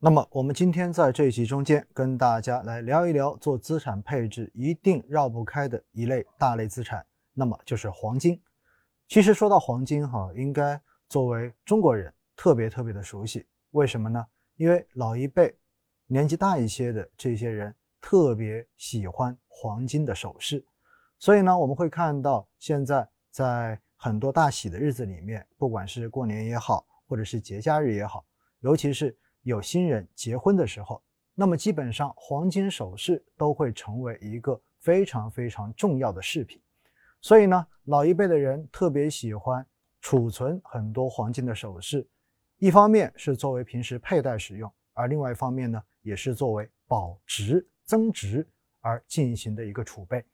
那么，我们今天在这一集中间跟大家来聊一聊做资产配置一定绕不开的一类大类资产，那么就是黄金。其实说到黄金哈，应该作为中国人特别特别的熟悉。为什么呢？因为老一辈、年纪大一些的这些人特别喜欢黄金的首饰，所以呢，我们会看到现在在很多大喜的日子里面，不管是过年也好，或者是节假日也好，尤其是有新人结婚的时候，那么基本上黄金首饰都会成为一个非常非常重要的饰品。所以呢，老一辈的人特别喜欢储存很多黄金的首饰，一方面是作为平时佩戴使用，而另外一方面呢，也是作为保值增值而进行的一个储备。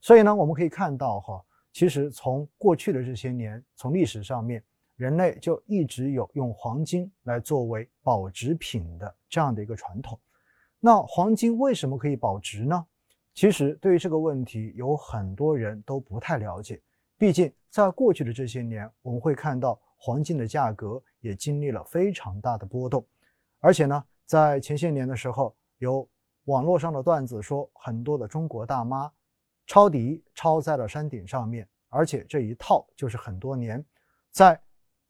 所以呢，我们可以看到哈，其实从过去的这些年，从历史上面。人类就一直有用黄金来作为保值品的这样的一个传统。那黄金为什么可以保值呢？其实对于这个问题，有很多人都不太了解。毕竟在过去的这些年，我们会看到黄金的价格也经历了非常大的波动。而且呢，在前些年的时候，有网络上的段子说，很多的中国大妈抄底抄在了山顶上面，而且这一套就是很多年在。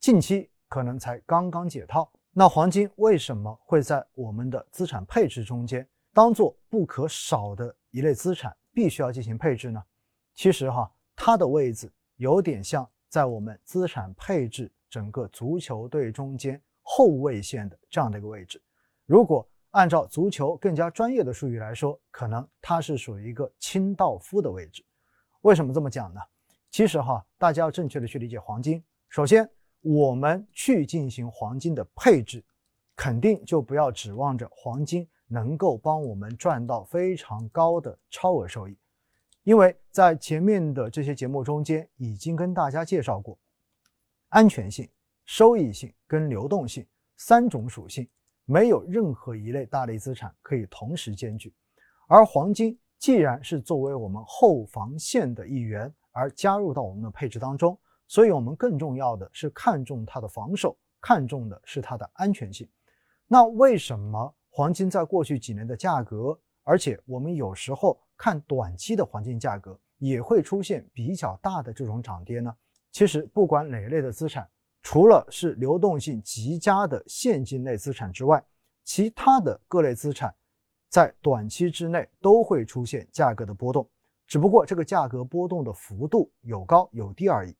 近期可能才刚刚解套，那黄金为什么会在我们的资产配置中间当做不可少的一类资产，必须要进行配置呢？其实哈，它的位置有点像在我们资产配置整个足球队中间后卫线的这样的一个位置。如果按照足球更加专业的术语来说，可能它是属于一个清道夫的位置。为什么这么讲呢？其实哈，大家要正确的去理解黄金，首先。我们去进行黄金的配置，肯定就不要指望着黄金能够帮我们赚到非常高的超额收益，因为在前面的这些节目中间已经跟大家介绍过，安全性、收益性跟流动性三种属性，没有任何一类大类资产可以同时兼具，而黄金既然是作为我们后防线的一员而加入到我们的配置当中。所以，我们更重要的是看重它的防守，看重的是它的安全性。那为什么黄金在过去几年的价格，而且我们有时候看短期的黄金价格也会出现比较大的这种涨跌呢？其实，不管哪类的资产，除了是流动性极佳的现金类资产之外，其他的各类资产在短期之内都会出现价格的波动，只不过这个价格波动的幅度有高有低而已。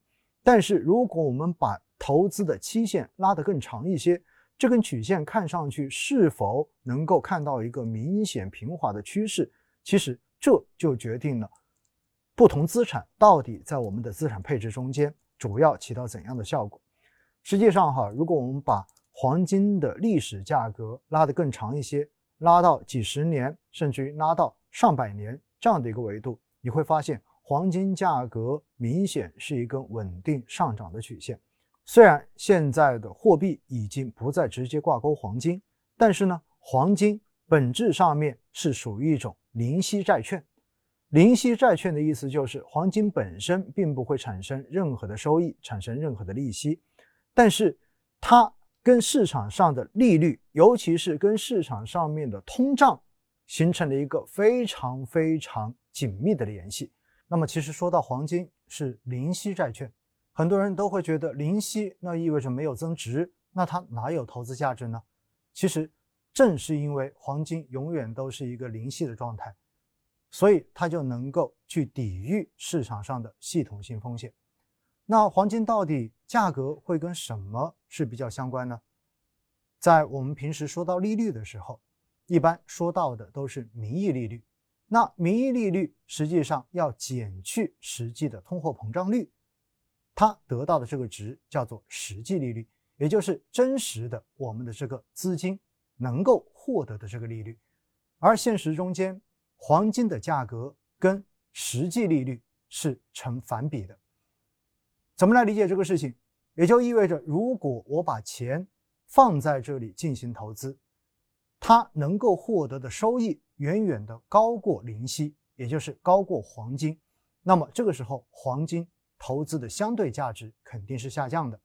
但是，如果我们把投资的期限拉得更长一些，这根曲线看上去是否能够看到一个明显平滑的趋势？其实这就决定了不同资产到底在我们的资产配置中间主要起到怎样的效果。实际上，哈，如果我们把黄金的历史价格拉得更长一些，拉到几十年，甚至于拉到上百年这样的一个维度，你会发现。黄金价格明显是一根稳定上涨的曲线，虽然现在的货币已经不再直接挂钩黄金，但是呢，黄金本质上面是属于一种零息债券。零息债券的意思就是黄金本身并不会产生任何的收益，产生任何的利息，但是它跟市场上的利率，尤其是跟市场上面的通胀，形成了一个非常非常紧密的联系。那么，其实说到黄金是零息债券，很多人都会觉得零息那意味着没有增值，那它哪有投资价值呢？其实正是因为黄金永远都是一个零息的状态，所以它就能够去抵御市场上的系统性风险。那黄金到底价格会跟什么是比较相关呢？在我们平时说到利率的时候，一般说到的都是名义利率。那名义利率实际上要减去实际的通货膨胀率，它得到的这个值叫做实际利率，也就是真实的我们的这个资金能够获得的这个利率。而现实中间，黄金的价格跟实际利率是成反比的。怎么来理解这个事情？也就意味着，如果我把钱放在这里进行投资，它能够获得的收益。远远的高过零息，也就是高过黄金，那么这个时候黄金投资的相对价值肯定是下降的。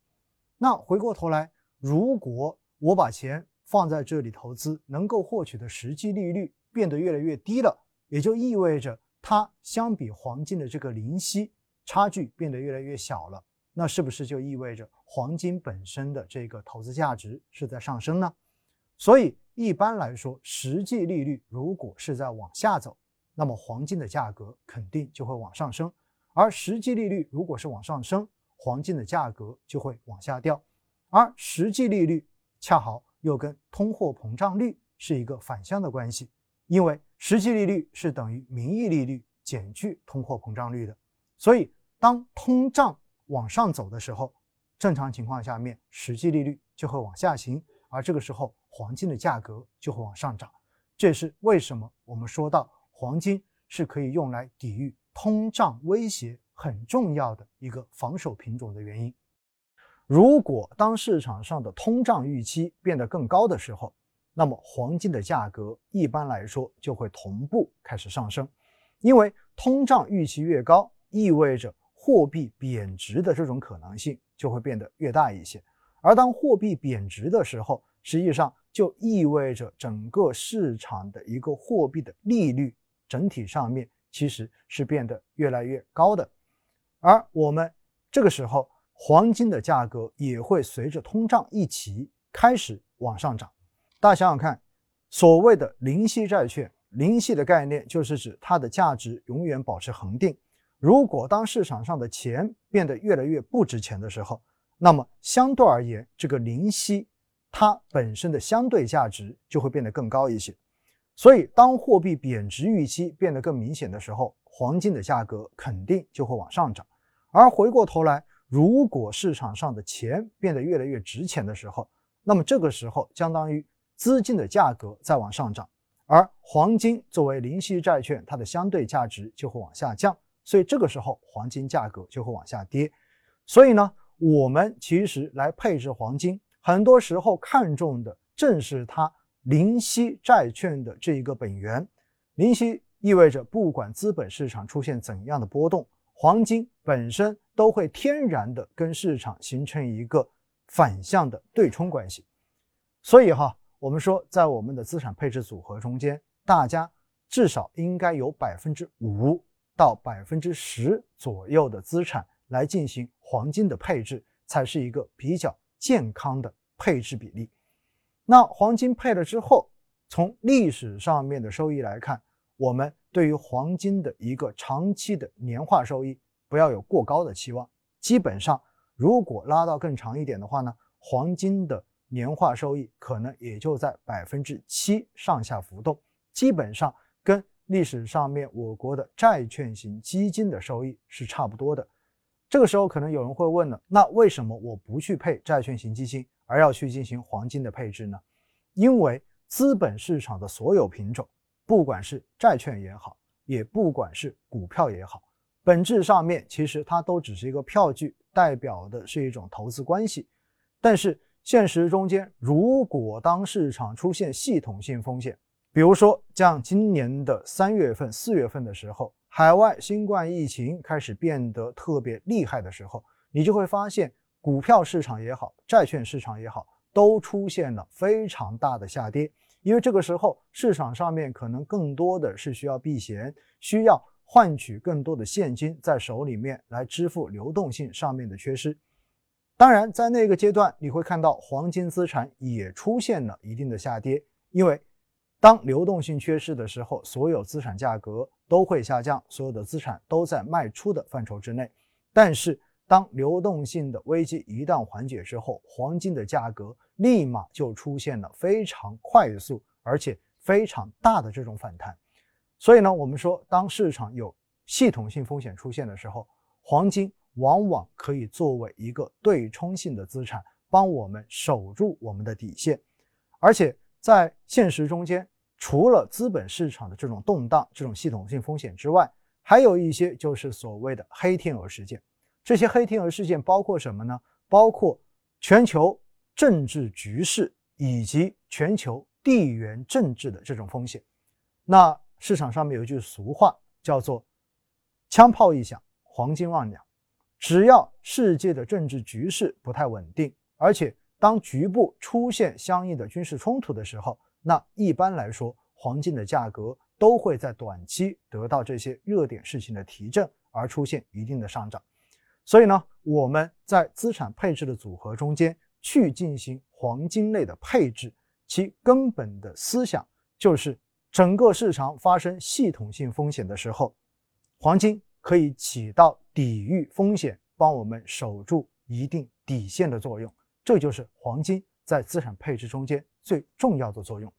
那回过头来，如果我把钱放在这里投资能够获取的实际利率变得越来越低了，也就意味着它相比黄金的这个零息差距变得越来越小了。那是不是就意味着黄金本身的这个投资价值是在上升呢？所以一般来说，实际利率如果是在往下走，那么黄金的价格肯定就会往上升；而实际利率如果是往上升，黄金的价格就会往下掉。而实际利率恰好又跟通货膨胀率是一个反向的关系，因为实际利率是等于名义利率减去通货膨胀率的。所以当通胀往上走的时候，正常情况下面实际利率就会往下行，而这个时候黄金的价格就会往上涨。这也是为什么我们说到黄金是可以用来抵御通胀威胁很重要的一个防守品种的原因。如果当市场上的通胀预期变得更高的时候，那么黄金的价格一般来说就会同步开始上升，因为通胀预期越高，意味着。货币贬值的这种可能性就会变得越大一些，而当货币贬值的时候，实际上就意味着整个市场的一个货币的利率整体上面其实是变得越来越高的，而我们这个时候黄金的价格也会随着通胀一起开始往上涨。大家想想看，所谓的零息债券，零息的概念就是指它的价值永远保持恒定。如果当市场上的钱变得越来越不值钱的时候，那么相对而言，这个零息它本身的相对价值就会变得更高一些。所以，当货币贬值预期变得更明显的时候，黄金的价格肯定就会往上涨。而回过头来，如果市场上的钱变得越来越值钱的时候，那么这个时候相当于资金的价格在往上涨，而黄金作为零息债券，它的相对价值就会往下降。所以这个时候黄金价格就会往下跌，所以呢，我们其实来配置黄金，很多时候看重的正是它零息债券的这一个本源。零息意味着不管资本市场出现怎样的波动，黄金本身都会天然的跟市场形成一个反向的对冲关系。所以哈，我们说在我们的资产配置组合中间，大家至少应该有百分之五。到百分之十左右的资产来进行黄金的配置，才是一个比较健康的配置比例。那黄金配了之后，从历史上面的收益来看，我们对于黄金的一个长期的年化收益不要有过高的期望。基本上，如果拉到更长一点的话呢，黄金的年化收益可能也就在百分之七上下浮动，基本上跟。历史上面，我国的债券型基金的收益是差不多的。这个时候，可能有人会问了：那为什么我不去配债券型基金，而要去进行黄金的配置呢？因为资本市场的所有品种，不管是债券也好，也不管是股票也好，本质上面其实它都只是一个票据，代表的是一种投资关系。但是现实中间，如果当市场出现系统性风险，比如说，像今年的三月份、四月份的时候，海外新冠疫情开始变得特别厉害的时候，你就会发现，股票市场也好，债券市场也好，都出现了非常大的下跌。因为这个时候市场上面可能更多的是需要避险，需要换取更多的现金在手里面来支付流动性上面的缺失。当然，在那个阶段，你会看到黄金资产也出现了一定的下跌，因为。当流动性缺失的时候，所有资产价格都会下降，所有的资产都在卖出的范畴之内。但是，当流动性的危机一旦缓解之后，黄金的价格立马就出现了非常快速而且非常大的这种反弹。所以呢，我们说，当市场有系统性风险出现的时候，黄金往往可以作为一个对冲性的资产，帮我们守住我们的底线，而且在现实中间。除了资本市场的这种动荡、这种系统性风险之外，还有一些就是所谓的黑天鹅事件。这些黑天鹅事件包括什么呢？包括全球政治局势以及全球地缘政治的这种风险。那市场上面有一句俗话叫做“枪炮一响，黄金万两”。只要世界的政治局势不太稳定，而且当局部出现相应的军事冲突的时候，那一般来说，黄金的价格都会在短期得到这些热点事情的提振，而出现一定的上涨。所以呢，我们在资产配置的组合中间去进行黄金类的配置，其根本的思想就是整个市场发生系统性风险的时候，黄金可以起到抵御风险、帮我们守住一定底线的作用。这就是黄金在资产配置中间最重要的作用。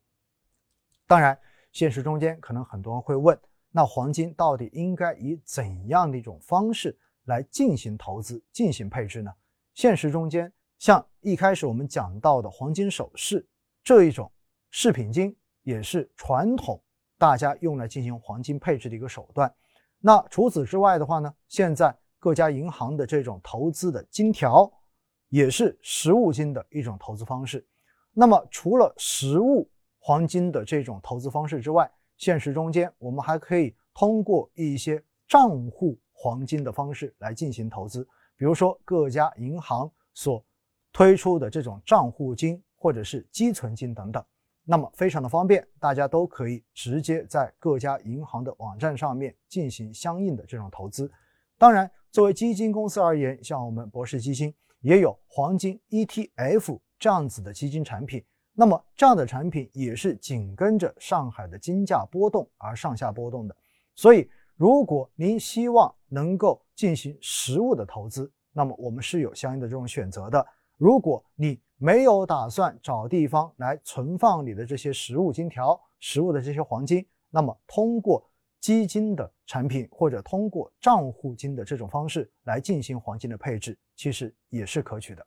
当然，现实中间可能很多人会问：那黄金到底应该以怎样的一种方式来进行投资、进行配置呢？现实中间，像一开始我们讲到的黄金首饰这一种饰品金，也是传统大家用来进行黄金配置的一个手段。那除此之外的话呢，现在各家银行的这种投资的金条。也是实物金的一种投资方式。那么，除了实物黄金的这种投资方式之外，现实中间我们还可以通过一些账户黄金的方式来进行投资。比如说，各家银行所推出的这种账户金或者是积存金等等，那么非常的方便，大家都可以直接在各家银行的网站上面进行相应的这种投资。当然，作为基金公司而言，像我们博士基金。也有黄金 ETF 这样子的基金产品，那么这样的产品也是紧跟着上海的金价波动而上下波动的。所以，如果您希望能够进行实物的投资，那么我们是有相应的这种选择的。如果你没有打算找地方来存放你的这些实物金条、实物的这些黄金，那么通过基金的产品或者通过账户金的这种方式来进行黄金的配置，其实也是可取的。